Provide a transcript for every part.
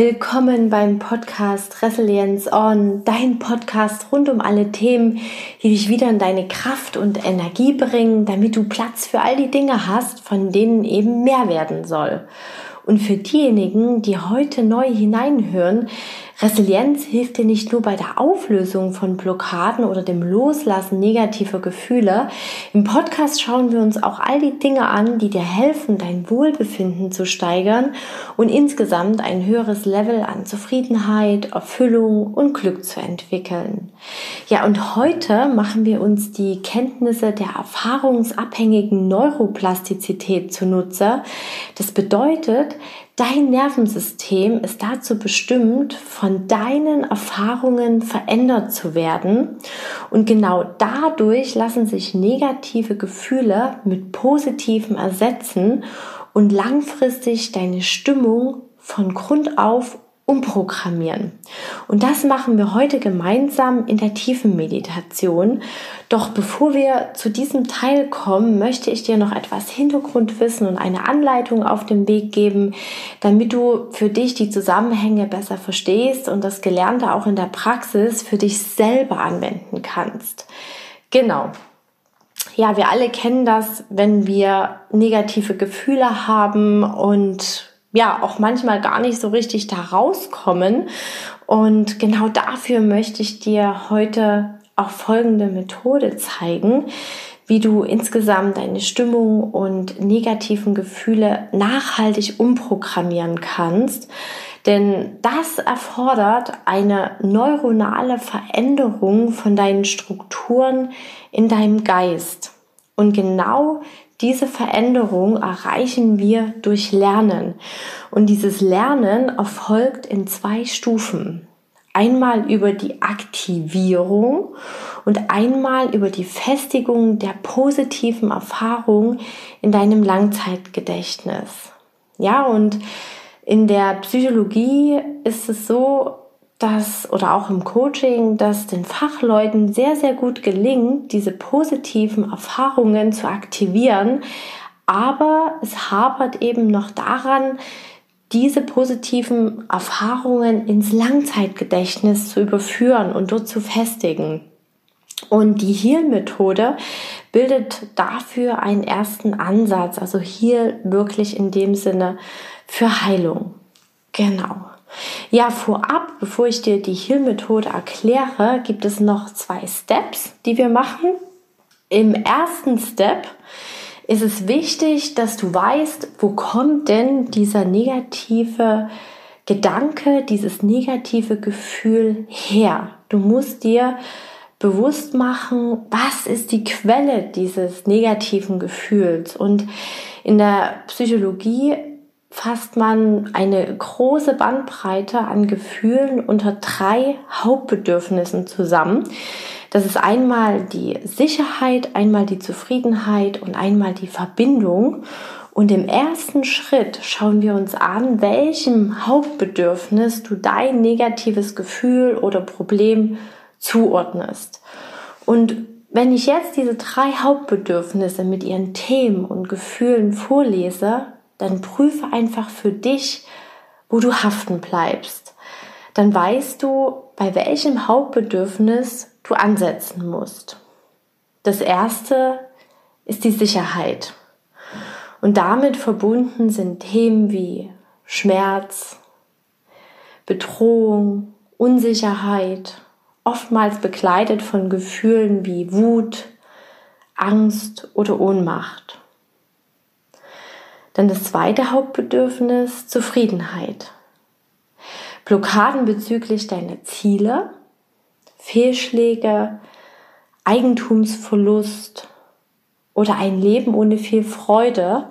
Willkommen beim Podcast Resilience On, dein Podcast rund um alle Themen, die dich wieder in deine Kraft und Energie bringen, damit du Platz für all die Dinge hast, von denen eben mehr werden soll. Und für diejenigen, die heute neu hineinhören, Resilienz hilft dir nicht nur bei der Auflösung von Blockaden oder dem Loslassen negativer Gefühle. Im Podcast schauen wir uns auch all die Dinge an, die dir helfen, dein Wohlbefinden zu steigern und insgesamt ein höheres Level an Zufriedenheit, Erfüllung und Glück zu entwickeln. Ja, und heute machen wir uns die Kenntnisse der erfahrungsabhängigen Neuroplastizität zunutze. Das bedeutet, Dein Nervensystem ist dazu bestimmt, von deinen Erfahrungen verändert zu werden. Und genau dadurch lassen sich negative Gefühle mit positiven ersetzen und langfristig deine Stimmung von Grund auf umprogrammieren. Und das machen wir heute gemeinsam in der tiefen Meditation. Doch bevor wir zu diesem Teil kommen, möchte ich dir noch etwas Hintergrundwissen und eine Anleitung auf den Weg geben, damit du für dich die Zusammenhänge besser verstehst und das Gelernte auch in der Praxis für dich selber anwenden kannst. Genau. Ja, wir alle kennen das, wenn wir negative Gefühle haben und ja auch manchmal gar nicht so richtig da rauskommen. Und genau dafür möchte ich dir heute auch folgende Methode zeigen, wie du insgesamt deine Stimmung und negativen Gefühle nachhaltig umprogrammieren kannst. Denn das erfordert eine neuronale Veränderung von deinen Strukturen in deinem Geist. Und genau diese Veränderung erreichen wir durch Lernen. Und dieses Lernen erfolgt in zwei Stufen. Einmal über die Aktivierung und einmal über die Festigung der positiven Erfahrung in deinem Langzeitgedächtnis. Ja, und in der Psychologie ist es so, dass oder auch im Coaching, dass den Fachleuten sehr, sehr gut gelingt, diese positiven Erfahrungen zu aktivieren. Aber es hapert eben noch daran, diese positiven Erfahrungen ins Langzeitgedächtnis zu überführen und dort zu festigen. Und die Heal-Methode bildet dafür einen ersten Ansatz, also Heal wirklich in dem Sinne für Heilung. Genau. Ja, vorab, bevor ich dir die Heal-Methode erkläre, gibt es noch zwei Steps, die wir machen. Im ersten Step ist es wichtig, dass du weißt, wo kommt denn dieser negative Gedanke, dieses negative Gefühl her. Du musst dir bewusst machen, was ist die Quelle dieses negativen Gefühls. Und in der Psychologie fasst man eine große Bandbreite an Gefühlen unter drei Hauptbedürfnissen zusammen. Das ist einmal die Sicherheit, einmal die Zufriedenheit und einmal die Verbindung. Und im ersten Schritt schauen wir uns an, welchem Hauptbedürfnis du dein negatives Gefühl oder Problem zuordnest. Und wenn ich jetzt diese drei Hauptbedürfnisse mit ihren Themen und Gefühlen vorlese, dann prüfe einfach für dich, wo du haften bleibst. Dann weißt du, bei welchem Hauptbedürfnis du ansetzen musst. Das erste ist die Sicherheit. Und damit verbunden sind Themen wie Schmerz, Bedrohung, Unsicherheit, oftmals begleitet von Gefühlen wie Wut, Angst oder Ohnmacht. Dann das zweite Hauptbedürfnis, Zufriedenheit. Blockaden bezüglich deiner Ziele, Fehlschläge, Eigentumsverlust oder ein Leben ohne viel Freude,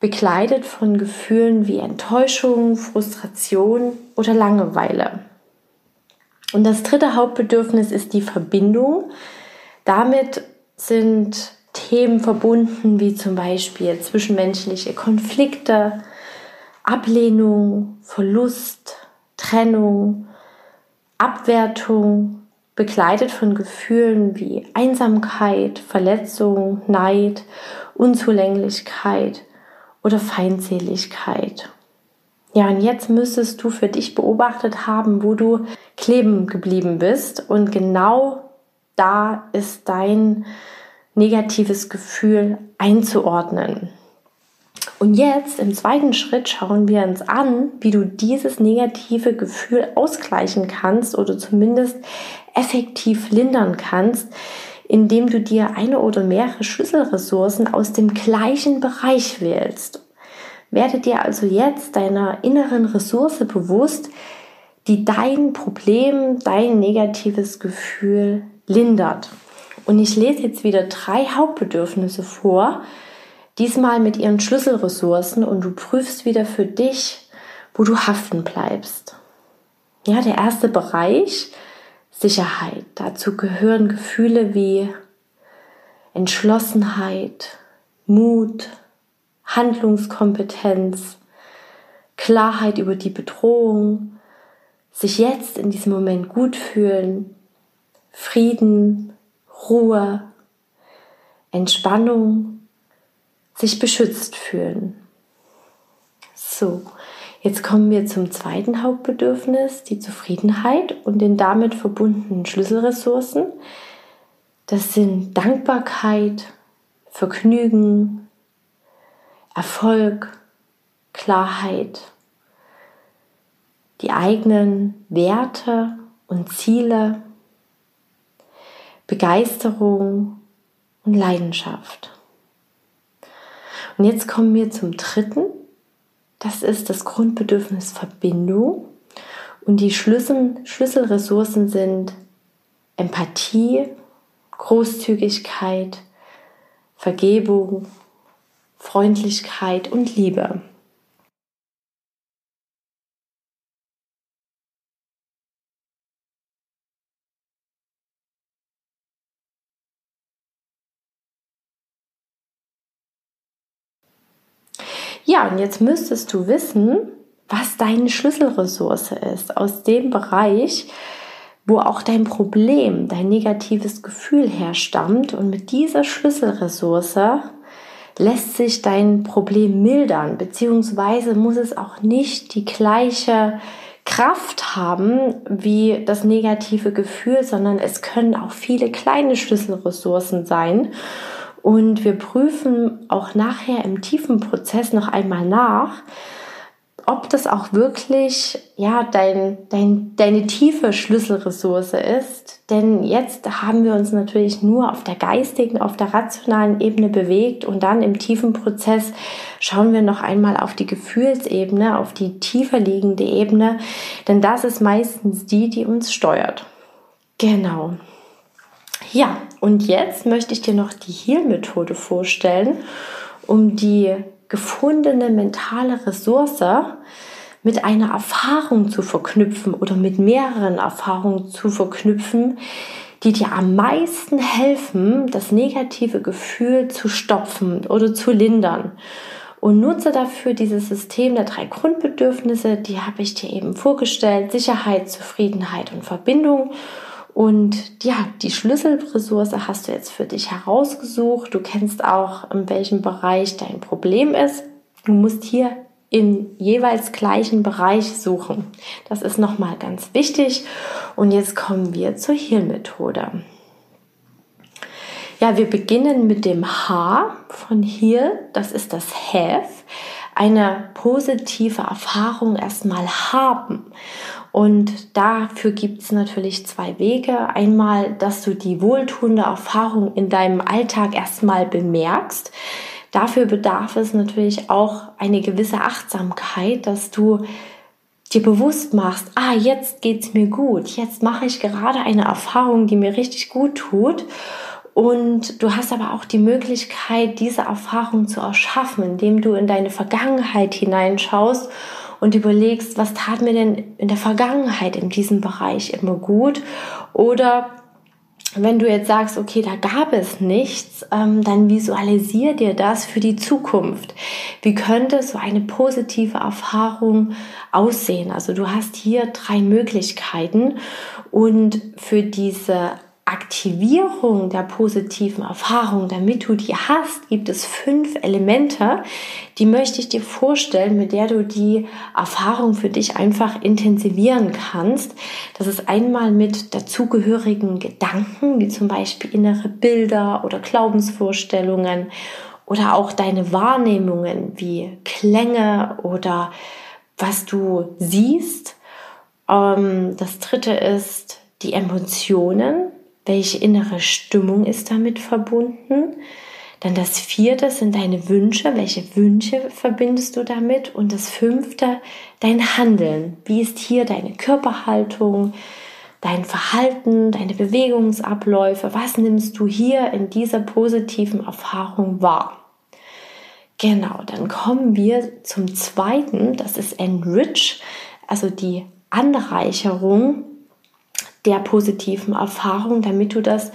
begleitet von Gefühlen wie Enttäuschung, Frustration oder Langeweile. Und das dritte Hauptbedürfnis ist die Verbindung. Damit sind Themen verbunden, wie zum Beispiel zwischenmenschliche Konflikte, Ablehnung, Verlust, Trennung, Abwertung, begleitet von Gefühlen wie Einsamkeit, Verletzung, Neid, Unzulänglichkeit oder Feindseligkeit. Ja, und jetzt müsstest du für dich beobachtet haben, wo du kleben geblieben bist. Und genau da ist dein negatives Gefühl einzuordnen. Und jetzt im zweiten Schritt schauen wir uns an, wie du dieses negative Gefühl ausgleichen kannst oder zumindest effektiv lindern kannst, indem du dir eine oder mehrere Schlüsselressourcen aus dem gleichen Bereich wählst. Werde dir also jetzt deiner inneren Ressource bewusst, die dein Problem, dein negatives Gefühl lindert. Und ich lese jetzt wieder drei Hauptbedürfnisse vor, diesmal mit ihren Schlüsselressourcen und du prüfst wieder für dich, wo du haften bleibst. Ja, der erste Bereich, Sicherheit. Dazu gehören Gefühle wie Entschlossenheit, Mut, Handlungskompetenz, Klarheit über die Bedrohung, sich jetzt in diesem Moment gut fühlen, Frieden, Ruhe, Entspannung, sich beschützt fühlen. So, jetzt kommen wir zum zweiten Hauptbedürfnis, die Zufriedenheit und den damit verbundenen Schlüsselressourcen. Das sind Dankbarkeit, Vergnügen, Erfolg, Klarheit, die eigenen Werte und Ziele, Begeisterung und Leidenschaft. Und jetzt kommen wir zum dritten. Das ist das Grundbedürfnis Verbindung. Und die Schlüssel, Schlüsselressourcen sind Empathie, Großzügigkeit, Vergebung, Freundlichkeit und Liebe. Ja, und jetzt müsstest du wissen, was deine Schlüsselressource ist aus dem Bereich, wo auch dein Problem, dein negatives Gefühl herstammt. Und mit dieser Schlüsselressource lässt sich dein Problem mildern, beziehungsweise muss es auch nicht die gleiche Kraft haben wie das negative Gefühl, sondern es können auch viele kleine Schlüsselressourcen sein. Und wir prüfen auch nachher im tiefen Prozess noch einmal nach, ob das auch wirklich ja dein, dein, deine tiefe Schlüsselressource ist. Denn jetzt haben wir uns natürlich nur auf der geistigen, auf der rationalen Ebene bewegt und dann im tiefen Prozess schauen wir noch einmal auf die Gefühlsebene, auf die tiefer liegende Ebene, denn das ist meistens die, die uns steuert. Genau. Ja, und jetzt möchte ich dir noch die Heal-Methode vorstellen, um die gefundene mentale Ressource mit einer Erfahrung zu verknüpfen oder mit mehreren Erfahrungen zu verknüpfen, die dir am meisten helfen, das negative Gefühl zu stopfen oder zu lindern. Und nutze dafür dieses System der drei Grundbedürfnisse, die habe ich dir eben vorgestellt, Sicherheit, Zufriedenheit und Verbindung. Und ja, die Schlüsselressource hast du jetzt für dich herausgesucht. Du kennst auch, in welchem Bereich dein Problem ist. Du musst hier im jeweils gleichen Bereich suchen. Das ist nochmal ganz wichtig. Und jetzt kommen wir zur Heal-Methode. Ja, wir beginnen mit dem H von Heal. Das ist das Have. Eine positive Erfahrung erstmal haben. Und dafür gibt es natürlich zwei Wege. Einmal, dass du die wohltuende Erfahrung in deinem Alltag erstmal bemerkst. Dafür bedarf es natürlich auch eine gewisse Achtsamkeit, dass du dir bewusst machst, ah, jetzt geht's mir gut, jetzt mache ich gerade eine Erfahrung, die mir richtig gut tut. Und du hast aber auch die Möglichkeit, diese Erfahrung zu erschaffen, indem du in deine Vergangenheit hineinschaust und überlegst, was tat mir denn in der Vergangenheit in diesem Bereich immer gut oder wenn du jetzt sagst, okay, da gab es nichts, ähm, dann visualisier dir das für die Zukunft. Wie könnte so eine positive Erfahrung aussehen? Also du hast hier drei Möglichkeiten und für diese Aktivierung der positiven Erfahrung, damit du die hast, gibt es fünf Elemente, die möchte ich dir vorstellen, mit der du die Erfahrung für dich einfach intensivieren kannst. Das ist einmal mit dazugehörigen Gedanken, wie zum Beispiel innere Bilder oder Glaubensvorstellungen oder auch deine Wahrnehmungen wie Klänge oder was du siehst. Ähm, das dritte ist die Emotionen, welche innere Stimmung ist damit verbunden? Dann das vierte sind deine Wünsche. Welche Wünsche verbindest du damit? Und das fünfte, dein Handeln. Wie ist hier deine Körperhaltung, dein Verhalten, deine Bewegungsabläufe? Was nimmst du hier in dieser positiven Erfahrung wahr? Genau, dann kommen wir zum zweiten. Das ist Enrich, also die Anreicherung der positiven Erfahrung, damit du das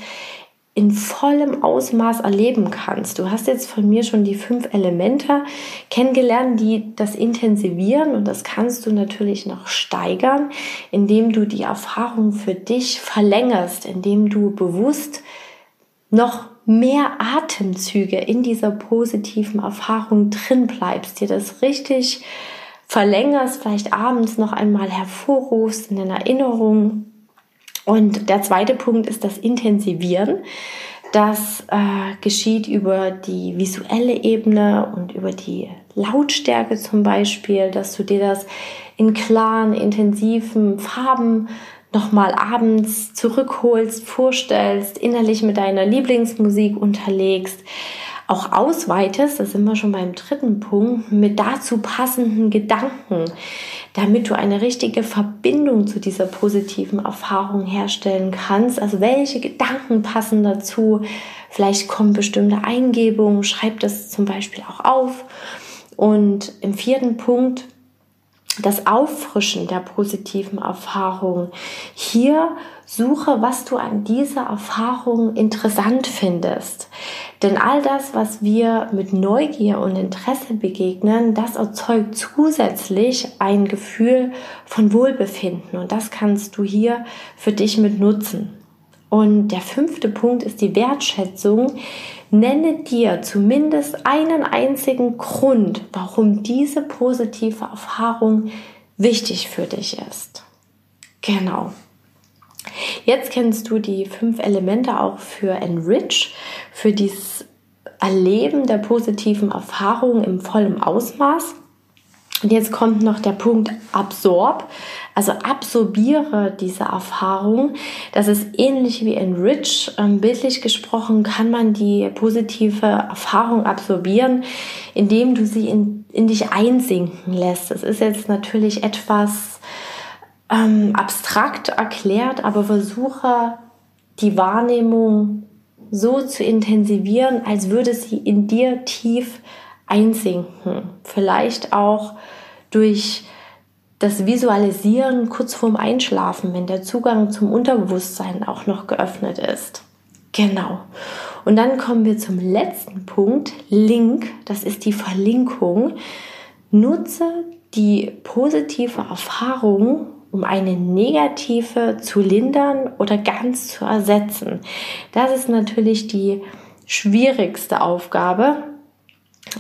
in vollem Ausmaß erleben kannst. Du hast jetzt von mir schon die fünf Elemente kennengelernt, die das intensivieren und das kannst du natürlich noch steigern, indem du die Erfahrung für dich verlängerst, indem du bewusst noch mehr Atemzüge in dieser positiven Erfahrung drin bleibst, dir das richtig verlängerst, vielleicht abends noch einmal hervorrufst in den Erinnerungen und der zweite Punkt ist das Intensivieren. Das äh, geschieht über die visuelle Ebene und über die Lautstärke zum Beispiel, dass du dir das in klaren, intensiven Farben nochmal abends zurückholst, vorstellst, innerlich mit deiner Lieblingsmusik unterlegst auch ausweitest, da sind wir schon beim dritten Punkt, mit dazu passenden Gedanken, damit du eine richtige Verbindung zu dieser positiven Erfahrung herstellen kannst. Also welche Gedanken passen dazu? Vielleicht kommen bestimmte Eingebungen, schreib das zum Beispiel auch auf. Und im vierten Punkt, das Auffrischen der positiven Erfahrung. Hier suche, was du an dieser Erfahrung interessant findest. Denn all das, was wir mit Neugier und Interesse begegnen, das erzeugt zusätzlich ein Gefühl von Wohlbefinden. Und das kannst du hier für dich mit nutzen. Und der fünfte Punkt ist die Wertschätzung. Nenne dir zumindest einen einzigen Grund, warum diese positive Erfahrung wichtig für dich ist. Genau. Jetzt kennst du die fünf Elemente auch für Enrich, für dieses Erleben der positiven Erfahrungen im vollen Ausmaß. Und jetzt kommt noch der Punkt Absorb, also absorbiere diese Erfahrung. Das ist ähnlich wie Enrich. Ähm, bildlich gesprochen kann man die positive Erfahrung absorbieren, indem du sie in, in dich einsinken lässt. Das ist jetzt natürlich etwas ähm, abstrakt erklärt, aber versuche die Wahrnehmung so zu intensivieren, als würde sie in dir tief einsinken. Vielleicht auch durch das Visualisieren kurz vorm Einschlafen, wenn der Zugang zum Unterbewusstsein auch noch geöffnet ist. Genau. Und dann kommen wir zum letzten Punkt, Link, das ist die Verlinkung. Nutze die positive Erfahrung um eine negative zu lindern oder ganz zu ersetzen. Das ist natürlich die schwierigste Aufgabe,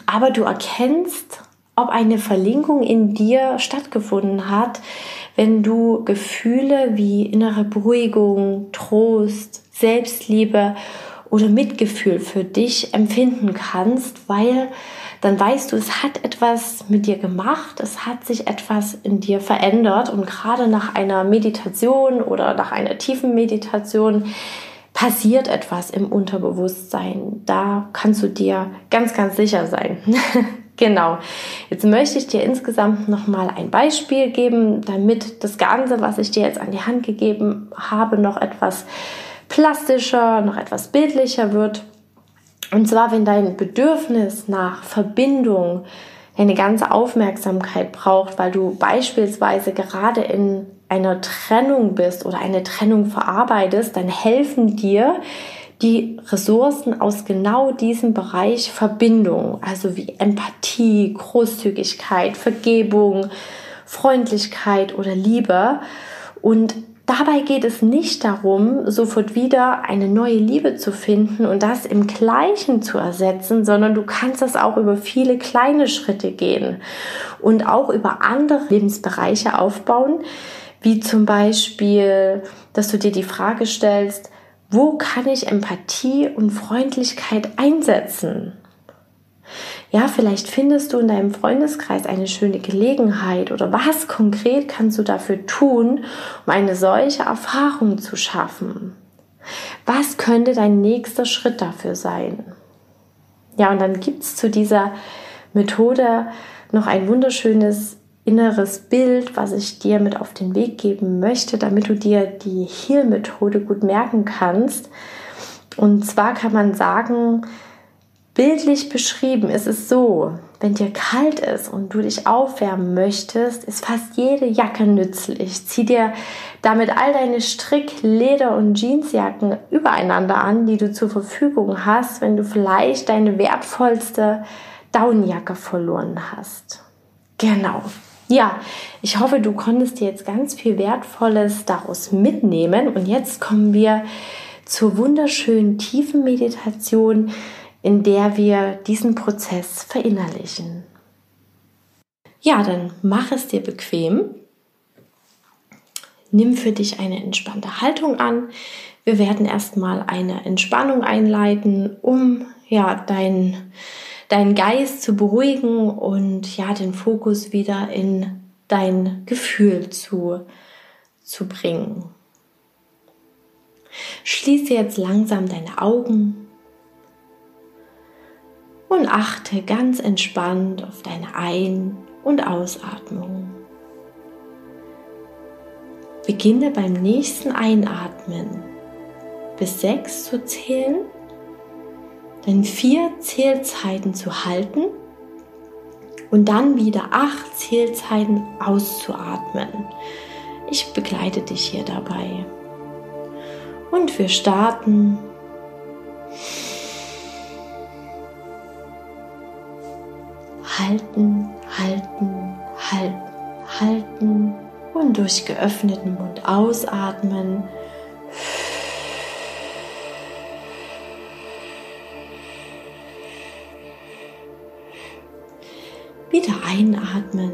aber du erkennst, ob eine Verlinkung in dir stattgefunden hat, wenn du Gefühle wie innere Beruhigung, Trost, Selbstliebe oder Mitgefühl für dich empfinden kannst, weil dann weißt du, es hat etwas mit dir gemacht, es hat sich etwas in dir verändert und gerade nach einer Meditation oder nach einer tiefen Meditation passiert etwas im Unterbewusstsein. Da kannst du dir ganz, ganz sicher sein. genau. Jetzt möchte ich dir insgesamt nochmal ein Beispiel geben, damit das Ganze, was ich dir jetzt an die Hand gegeben habe, noch etwas plastischer, noch etwas bildlicher wird. Und zwar, wenn dein Bedürfnis nach Verbindung eine ganze Aufmerksamkeit braucht, weil du beispielsweise gerade in einer Trennung bist oder eine Trennung verarbeitest, dann helfen dir die Ressourcen aus genau diesem Bereich Verbindung, also wie Empathie, Großzügigkeit, Vergebung, Freundlichkeit oder Liebe. Und Dabei geht es nicht darum, sofort wieder eine neue Liebe zu finden und das im Gleichen zu ersetzen, sondern du kannst das auch über viele kleine Schritte gehen und auch über andere Lebensbereiche aufbauen, wie zum Beispiel, dass du dir die Frage stellst, wo kann ich Empathie und Freundlichkeit einsetzen? Ja, vielleicht findest du in deinem Freundeskreis eine schöne Gelegenheit oder was konkret kannst du dafür tun, um eine solche Erfahrung zu schaffen? Was könnte dein nächster Schritt dafür sein? Ja, und dann gibt es zu dieser Methode noch ein wunderschönes inneres Bild, was ich dir mit auf den Weg geben möchte, damit du dir die Heal-Methode gut merken kannst. Und zwar kann man sagen, Bildlich beschrieben ist es so, wenn dir kalt ist und du dich aufwärmen möchtest, ist fast jede Jacke nützlich. Zieh dir damit all deine Strick-, Leder- und Jeansjacken übereinander an, die du zur Verfügung hast, wenn du vielleicht deine wertvollste Daunenjacke verloren hast. Genau. Ja, ich hoffe, du konntest dir jetzt ganz viel Wertvolles daraus mitnehmen. Und jetzt kommen wir zur wunderschönen tiefen Meditation, in der wir diesen Prozess verinnerlichen. Ja, dann mach es dir bequem. Nimm für dich eine entspannte Haltung an. Wir werden erstmal eine Entspannung einleiten, um ja deinen dein Geist zu beruhigen und ja den Fokus wieder in dein Gefühl zu, zu bringen. Schließe jetzt langsam deine Augen und achte ganz entspannt auf deine Ein- und Ausatmung. Beginne beim nächsten Einatmen bis sechs zu zählen, dann vier Zählzeiten zu halten und dann wieder acht Zählzeiten auszuatmen. Ich begleite dich hier dabei. Und wir starten halten, halten, halten, halten und durch geöffneten Mund ausatmen. Wieder einatmen.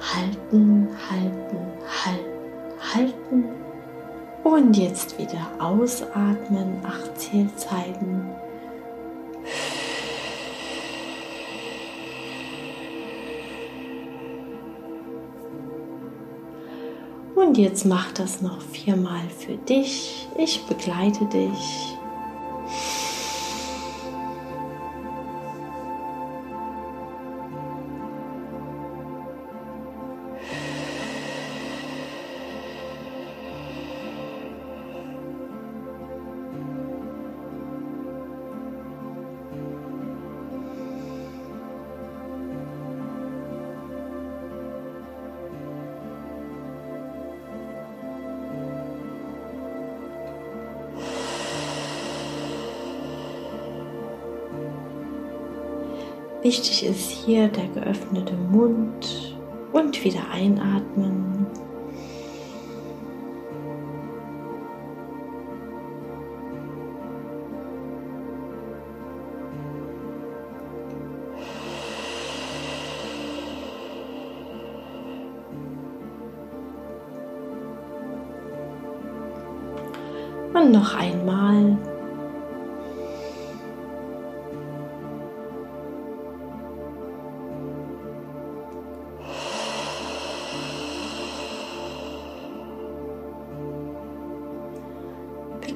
Halten, halten, halten, halten und jetzt wieder ausatmen, acht Zählzeiten. Und jetzt mach das noch viermal für dich. Ich begleite dich. Wichtig ist hier der geöffnete Mund und wieder einatmen. Und noch einmal.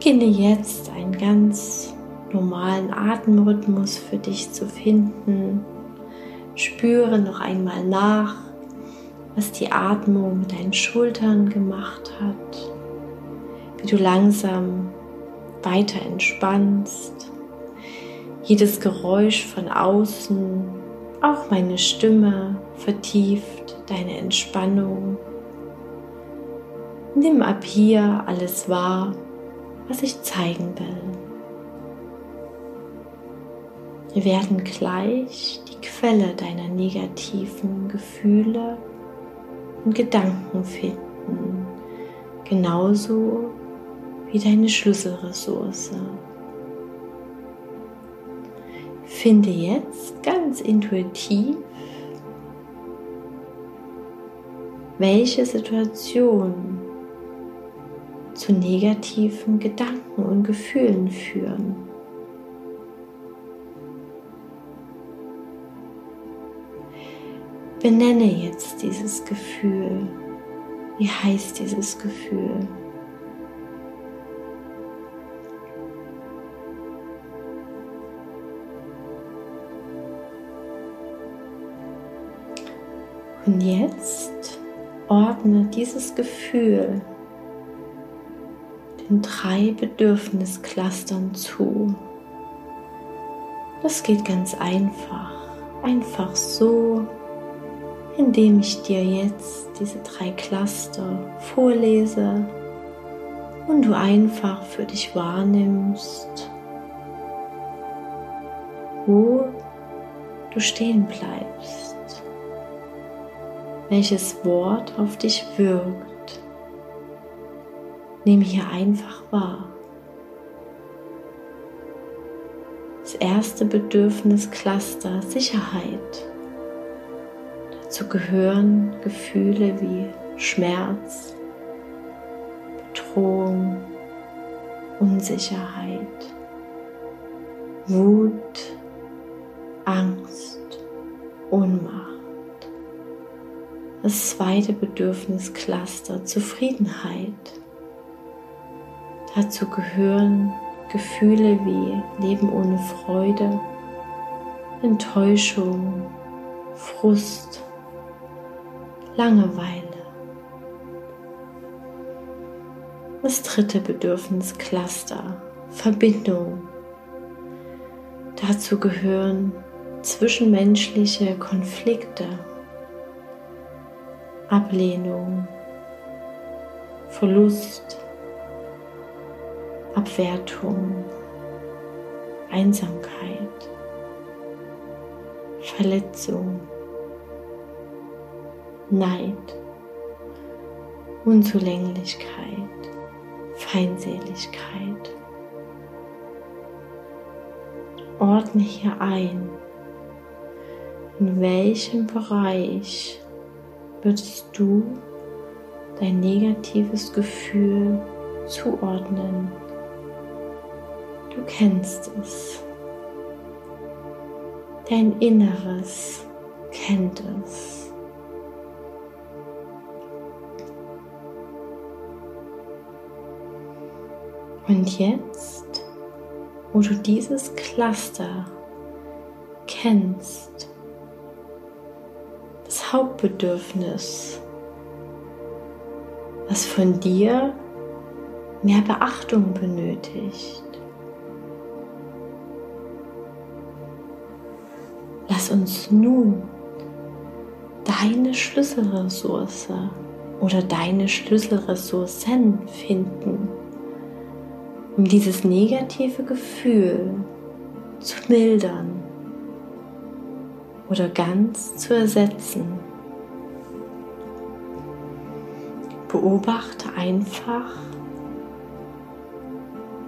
Beginne jetzt einen ganz normalen Atemrhythmus für dich zu finden. Spüre noch einmal nach, was die Atmung mit deinen Schultern gemacht hat, wie du langsam weiter entspannst. Jedes Geräusch von außen, auch meine Stimme vertieft deine Entspannung. Nimm ab hier alles wahr, was ich zeigen will. Wir werden gleich die Quelle deiner negativen Gefühle und Gedanken finden, genauso wie deine Schlüsselressource. Finde jetzt ganz intuitiv, welche Situation zu negativen Gedanken und Gefühlen führen. Benenne jetzt dieses Gefühl. Wie heißt dieses Gefühl? Und jetzt ordne dieses Gefühl den drei Bedürfnisclustern zu. Das geht ganz einfach. Einfach so, indem ich dir jetzt diese drei Cluster vorlese und du einfach für dich wahrnimmst, wo du stehen bleibst, welches Wort auf dich wirkt. Nimm hier einfach wahr. Das erste Bedürfnis Cluster Sicherheit. Dazu gehören Gefühle wie Schmerz, Bedrohung, Unsicherheit, Wut, Angst, Ohnmacht. Das zweite Bedürfniscluster Zufriedenheit. Dazu gehören Gefühle wie Leben ohne Freude, Enttäuschung, Frust, Langeweile. Das dritte Bedürfniscluster, Verbindung. Dazu gehören zwischenmenschliche Konflikte, Ablehnung, Verlust, Abwertung, Einsamkeit, Verletzung. Neid, Unzulänglichkeit, Feindseligkeit. Ordne hier ein, in welchem Bereich würdest du dein negatives Gefühl zuordnen. Du kennst es. Dein Inneres kennt es. Und jetzt, wo du dieses Cluster kennst, das Hauptbedürfnis, was von dir mehr Beachtung benötigt. Lass uns nun deine Schlüsselressource oder deine Schlüsselressourcen finden um dieses negative Gefühl zu mildern oder ganz zu ersetzen. Beobachte einfach,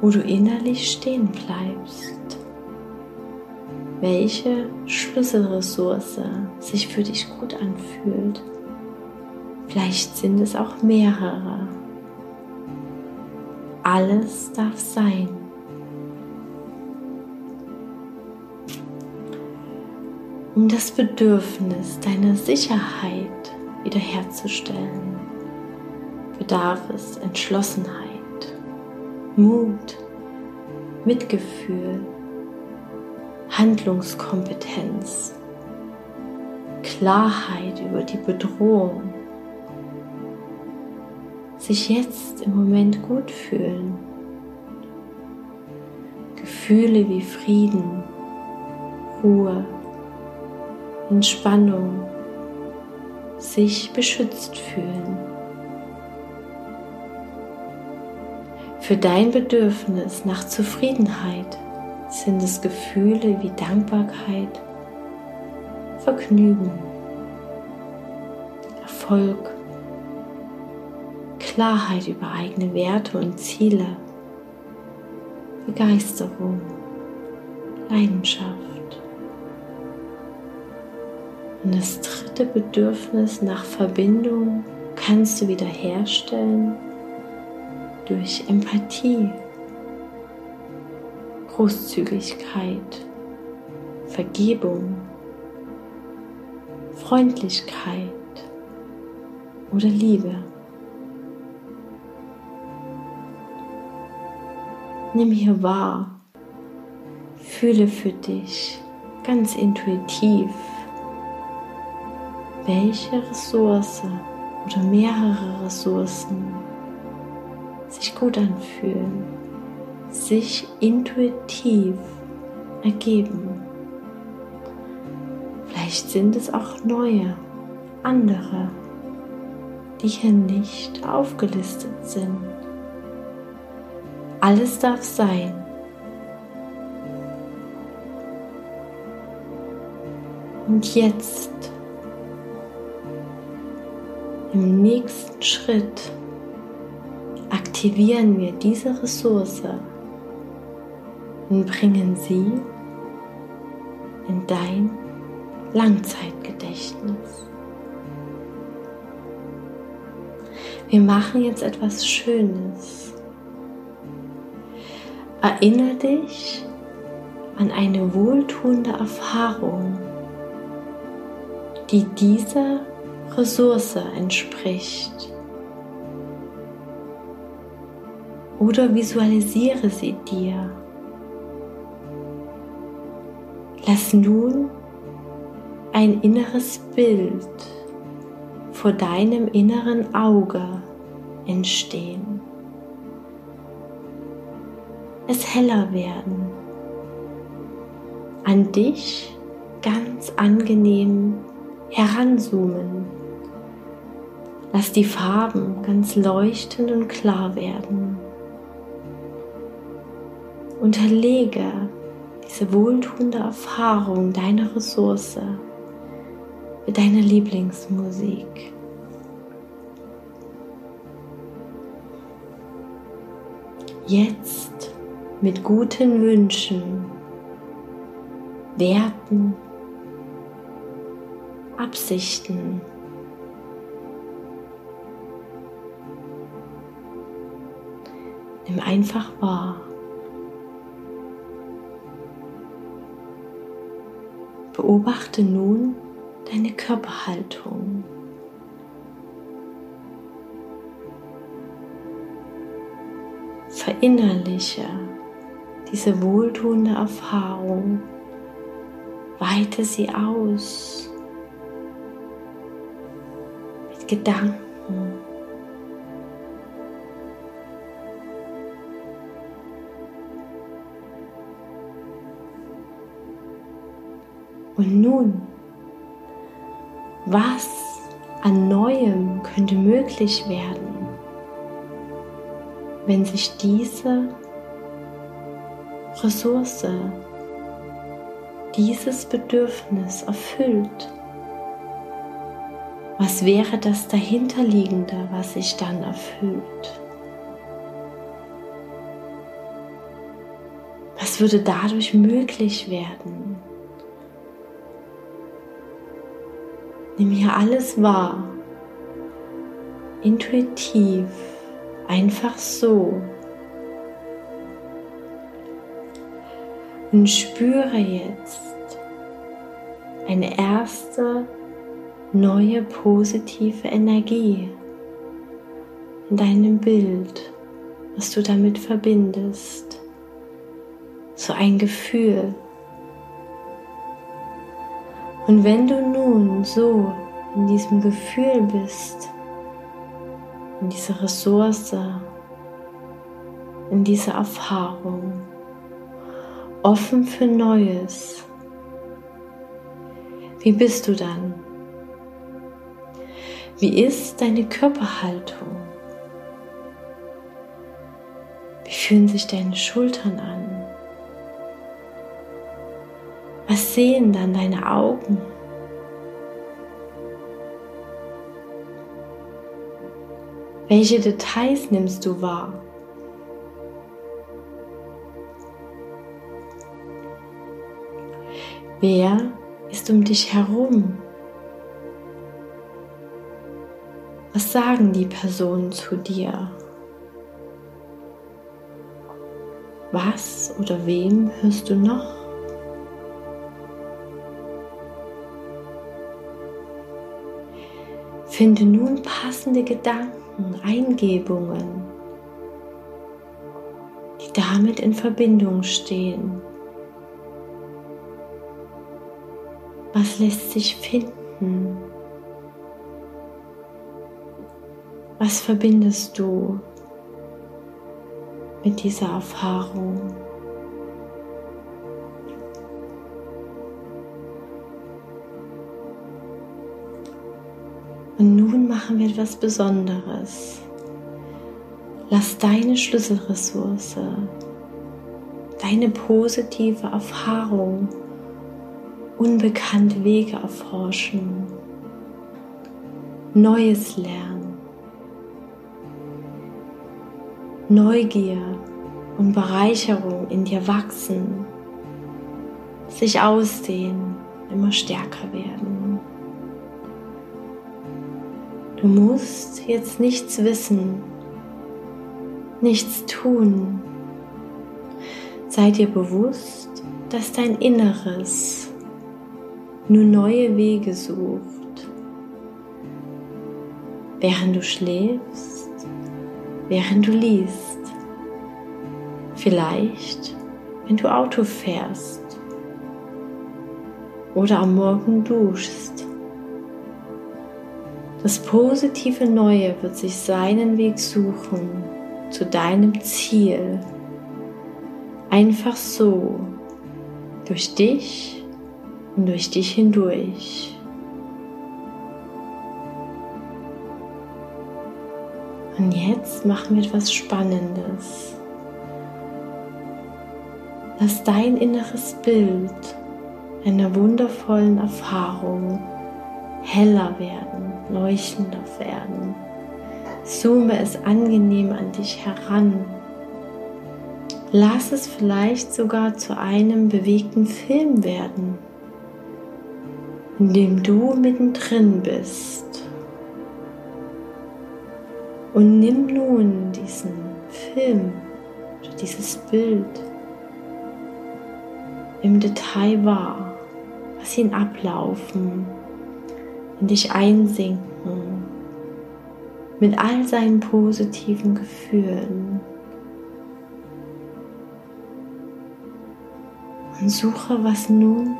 wo du innerlich stehen bleibst, welche Schlüsselressource sich für dich gut anfühlt. Vielleicht sind es auch mehrere. Alles darf sein. Um das Bedürfnis deiner Sicherheit wiederherzustellen, bedarf es Entschlossenheit, Mut, Mitgefühl, Handlungskompetenz, Klarheit über die Bedrohung sich jetzt im Moment gut fühlen. Gefühle wie Frieden, Ruhe, Entspannung, sich beschützt fühlen. Für dein Bedürfnis nach Zufriedenheit sind es Gefühle wie Dankbarkeit, Vergnügen, Erfolg, Klarheit über eigene Werte und Ziele, Begeisterung, Leidenschaft. Und das dritte Bedürfnis nach Verbindung kannst du wiederherstellen durch Empathie, Großzügigkeit, Vergebung, Freundlichkeit oder Liebe. Nimm hier wahr, fühle für dich ganz intuitiv, welche Ressource oder mehrere Ressourcen sich gut anfühlen, sich intuitiv ergeben. Vielleicht sind es auch neue, andere, die hier nicht aufgelistet sind. Alles darf sein. Und jetzt, im nächsten Schritt, aktivieren wir diese Ressource und bringen sie in dein Langzeitgedächtnis. Wir machen jetzt etwas Schönes. Erinnere dich an eine wohltuende Erfahrung, die dieser Ressource entspricht. Oder visualisiere sie dir. Lass nun ein inneres Bild vor deinem inneren Auge entstehen. Es heller werden. An dich ganz angenehm heranzoomen. Lass die Farben ganz leuchtend und klar werden. Unterlege diese wohltuende Erfahrung deiner Ressource mit deiner Lieblingsmusik. Jetzt mit guten Wünschen, Werten, Absichten. Nimm einfach wahr. Beobachte nun deine Körperhaltung. Verinnerliche diese wohltuende Erfahrung, weite sie aus mit Gedanken. Und nun, was an Neuem könnte möglich werden, wenn sich diese Ressource, dieses Bedürfnis erfüllt? Was wäre das dahinterliegende, was sich dann erfüllt? Was würde dadurch möglich werden? Nimm hier alles wahr, intuitiv, einfach so. Und spüre jetzt eine erste neue positive Energie in deinem Bild, was du damit verbindest. So ein Gefühl, und wenn du nun so in diesem Gefühl bist, in dieser Ressource, in dieser Erfahrung, offen für Neues, wie bist du dann? Wie ist deine Körperhaltung? Wie fühlen sich deine Schultern an? Sehen dann deine Augen? Welche Details nimmst du wahr? Wer ist um dich herum? Was sagen die Personen zu dir? Was oder wem hörst du noch? Finde nun passende Gedanken, Eingebungen, die damit in Verbindung stehen. Was lässt sich finden? Was verbindest du mit dieser Erfahrung? Machen wir etwas Besonderes. Lass deine Schlüsselressource, deine positive Erfahrung unbekannte Wege erforschen, Neues lernen, Neugier und Bereicherung in dir wachsen, sich ausdehnen, immer stärker werden. Du musst jetzt nichts wissen, nichts tun. Sei dir bewusst, dass dein Inneres nur neue Wege sucht, während du schläfst, während du liest, vielleicht wenn du Auto fährst oder am Morgen duschst. Das positive Neue wird sich seinen Weg suchen zu deinem Ziel. Einfach so, durch dich und durch dich hindurch. Und jetzt machen wir etwas Spannendes. Lass dein inneres Bild einer wundervollen Erfahrung heller werden, leuchtender werden. Zoome es angenehm an dich heran. Lass es vielleicht sogar zu einem bewegten Film werden in dem du mittendrin bist. Und nimm nun diesen Film oder dieses Bild im Detail wahr. Lass ihn ablaufen, in dich einsinken, mit all seinen positiven Gefühlen. Und suche, was nun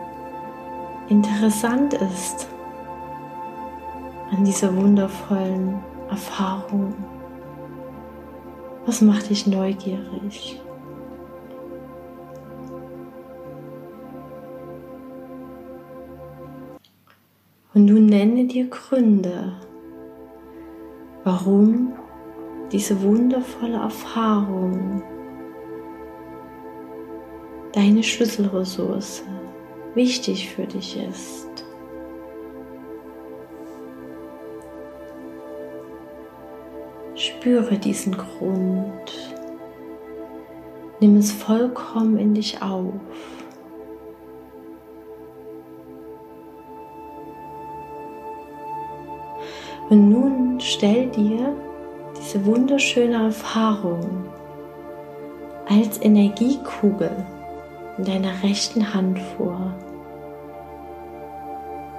interessant ist an dieser wundervollen Erfahrung? Was macht dich neugierig? Und nun nenne dir Gründe, warum diese wundervolle Erfahrung deine Schlüsselressource wichtig für dich ist. Spüre diesen Grund. Nimm es vollkommen in dich auf. Und nun stell dir diese wunderschöne Erfahrung als Energiekugel in deiner rechten Hand vor.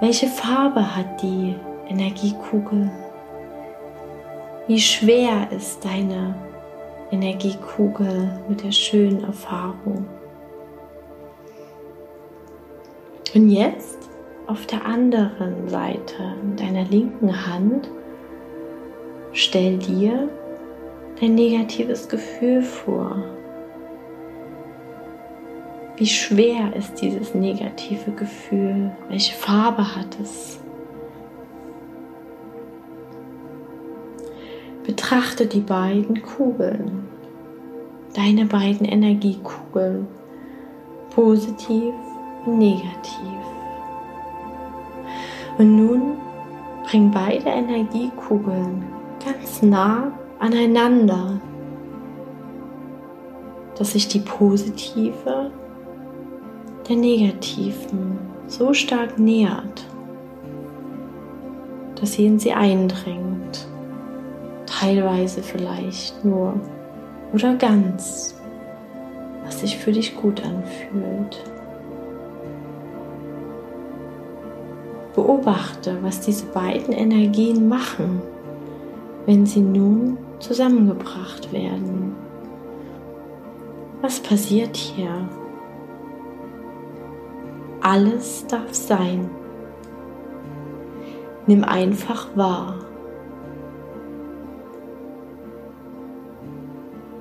Welche Farbe hat die Energiekugel? Wie schwer ist deine Energiekugel mit der schönen Erfahrung? Und jetzt auf der anderen Seite deiner linken Hand stell dir dein negatives Gefühl vor. Wie schwer ist dieses negative Gefühl? Welche Farbe hat es? Betrachte die beiden Kugeln, deine beiden Energiekugeln, positiv negativ. Und nun bring beide Energiekugeln ganz nah aneinander, dass sich die positive der negativen so stark nähert, dass sie in sie eindringt, teilweise vielleicht nur oder ganz, was sich für dich gut anfühlt. Beobachte, was diese beiden Energien machen, wenn sie nun zusammengebracht werden. Was passiert hier? Alles darf sein. Nimm einfach wahr.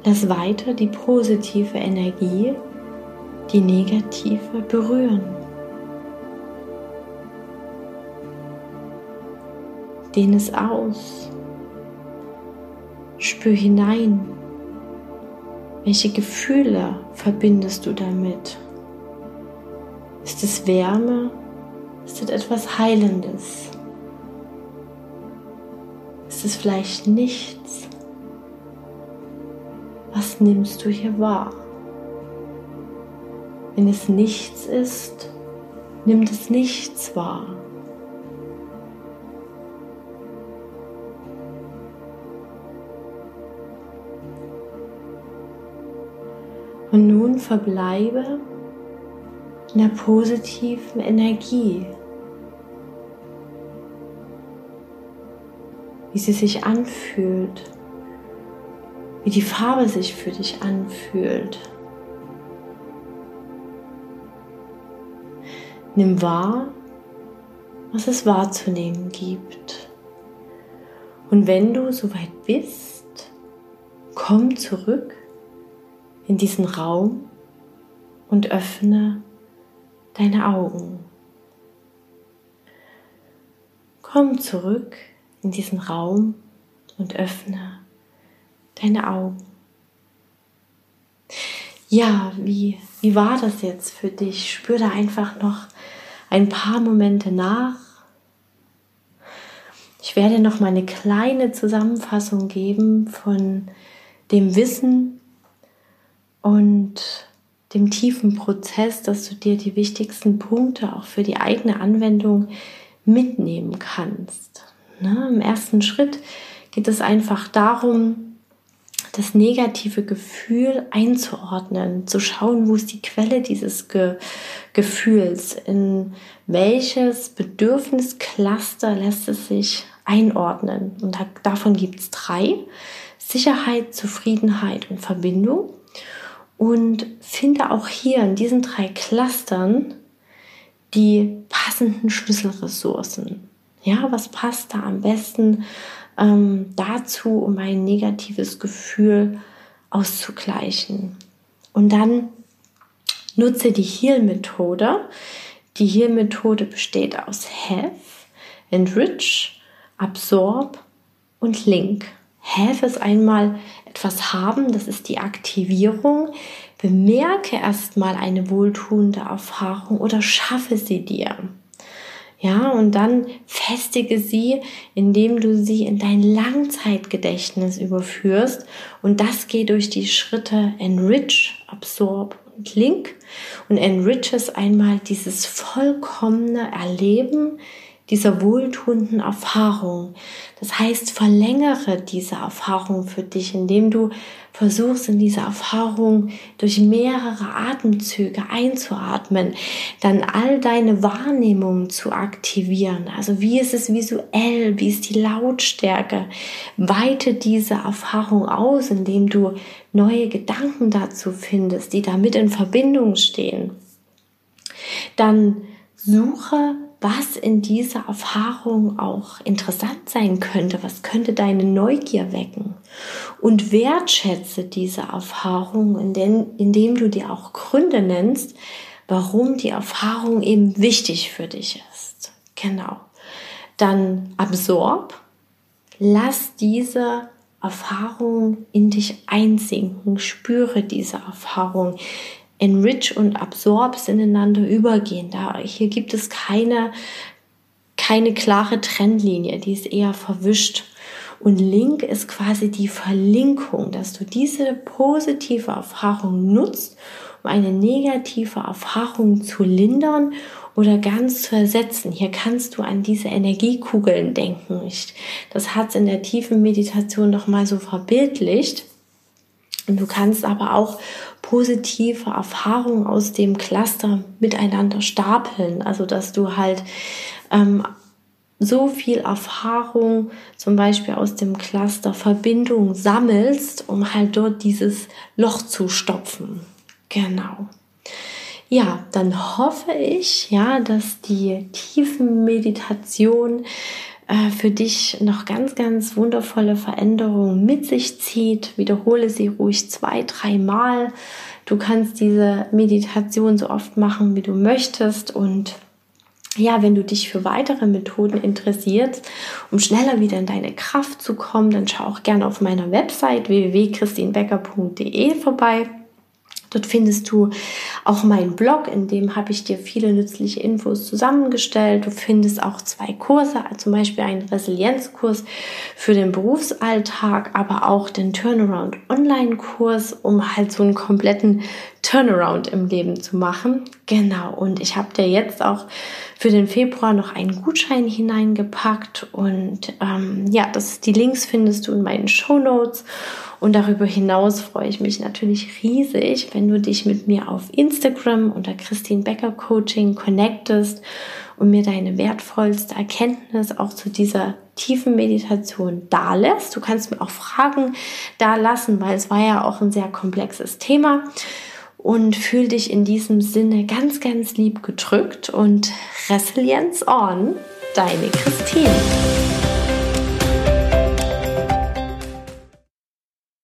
Lass weiter die positive Energie die negative berühren. Dehn es aus. Spür hinein. Welche Gefühle verbindest du damit? Ist es Wärme? Ist es etwas Heilendes? Ist es vielleicht nichts? Was nimmst du hier wahr? Wenn es nichts ist, nimmt es nichts wahr. Und nun verbleibe in der positiven Energie, wie sie sich anfühlt, wie die Farbe sich für dich anfühlt. Nimm wahr, was es wahrzunehmen gibt. Und wenn du soweit bist, komm zurück in diesen Raum und öffne deine Augen. Komm zurück in diesen Raum und öffne deine Augen. Ja, wie, wie war das jetzt für dich? Spür da einfach noch ein paar Momente nach. Ich werde noch mal eine kleine Zusammenfassung geben von dem Wissen, und dem tiefen Prozess, dass du dir die wichtigsten Punkte auch für die eigene Anwendung mitnehmen kannst. Ne? Im ersten Schritt geht es einfach darum, das negative Gefühl einzuordnen, zu schauen, wo ist die Quelle dieses Ge Gefühls, in welches Bedürfniscluster lässt es sich einordnen. Und davon gibt es drei. Sicherheit, Zufriedenheit und Verbindung und finde auch hier in diesen drei Clustern die passenden Schlüsselressourcen. Ja, was passt da am besten ähm, dazu, um ein negatives Gefühl auszugleichen? Und dann nutze die Heal-Methode. Die Heal-Methode besteht aus Have, Enrich, Absorb und Link. Have ist einmal etwas haben, das ist die Aktivierung. Bemerke erstmal eine wohltuende Erfahrung oder schaffe sie dir. Ja, und dann festige sie, indem du sie in dein Langzeitgedächtnis überführst. Und das geht durch die Schritte Enrich, Absorb und Link. Und Enrich ist einmal dieses vollkommene Erleben dieser wohltuenden Erfahrung. Das heißt, verlängere diese Erfahrung für dich, indem du versuchst, in diese Erfahrung durch mehrere Atemzüge einzuatmen, dann all deine Wahrnehmungen zu aktivieren. Also wie ist es visuell, wie ist die Lautstärke? Weite diese Erfahrung aus, indem du neue Gedanken dazu findest, die damit in Verbindung stehen. Dann suche was in dieser Erfahrung auch interessant sein könnte, was könnte deine Neugier wecken. Und wertschätze diese Erfahrung, indem, du dir auch Gründe nennst, warum die Erfahrung eben wichtig für dich ist. Genau. Dann absorb, lass diese Erfahrung in dich einsinken, spüre diese Erfahrung. Enrich und Absorbs ineinander übergehen. Da, hier gibt es keine, keine klare Trennlinie, die ist eher verwischt. Und Link ist quasi die Verlinkung, dass du diese positive Erfahrung nutzt, um eine negative Erfahrung zu lindern oder ganz zu ersetzen. Hier kannst du an diese Energiekugeln denken. Ich, das hat es in der tiefen Meditation nochmal so verbildlicht. Und du kannst aber auch positive Erfahrungen aus dem Cluster miteinander stapeln. Also dass du halt ähm, so viel Erfahrung zum Beispiel aus dem Cluster Verbindung sammelst, um halt dort dieses Loch zu stopfen. Genau. Ja, dann hoffe ich, ja, dass die tiefen Meditation für dich noch ganz, ganz wundervolle Veränderungen mit sich zieht. Wiederhole sie ruhig zwei, dreimal. Du kannst diese Meditation so oft machen, wie du möchtest und ja, wenn du dich für weitere Methoden interessierst, um schneller wieder in deine Kraft zu kommen, dann schau auch gerne auf meiner Website www.christinbecker.de vorbei. Dort findest du auch meinen Blog, in dem habe ich dir viele nützliche Infos zusammengestellt. Du findest auch zwei Kurse, zum Beispiel einen Resilienzkurs für den Berufsalltag, aber auch den Turnaround Online-Kurs, um halt so einen kompletten Turnaround im Leben zu machen. Genau, und ich habe dir jetzt auch für den Februar noch einen Gutschein hineingepackt und ähm, ja, das, die Links findest du in meinen Show Notes. Und darüber hinaus freue ich mich natürlich riesig, wenn du dich mit mir auf Instagram unter Christine Becker Coaching connectest und mir deine wertvollste Erkenntnis auch zu dieser tiefen Meditation da lässt. Du kannst mir auch Fragen da lassen, weil es war ja auch ein sehr komplexes Thema. Und fühl dich in diesem Sinne ganz, ganz lieb gedrückt und Resilience on, deine Christine.